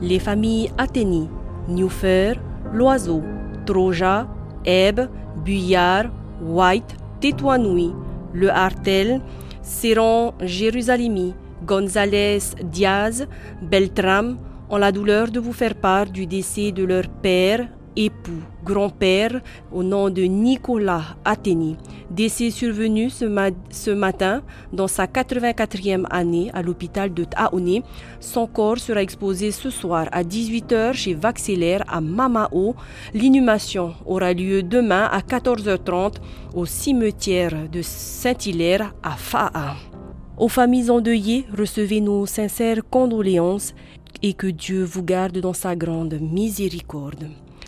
les familles Athénie, Newfer, Loiseau, Troja, Ebb, Buyard, White, Tétouanoui, Le Hartel, Séron Jérusalemi, González Diaz, Beltram ont la douleur de vous faire part du décès de leur père, époux, grand-père au nom de Nicolas Athénie, décès survenu ce, matin dans sa 84e année à l'hôpital de Taouni. Son corps sera exposé ce soir à 18h chez Vaxillaire à Mamao. L'inhumation aura lieu demain à 14h30 au cimetière de Saint-Hilaire à Fa'a. Aux familles endeuillées, recevez nos sincères condoléances et que Dieu vous garde dans sa grande miséricorde.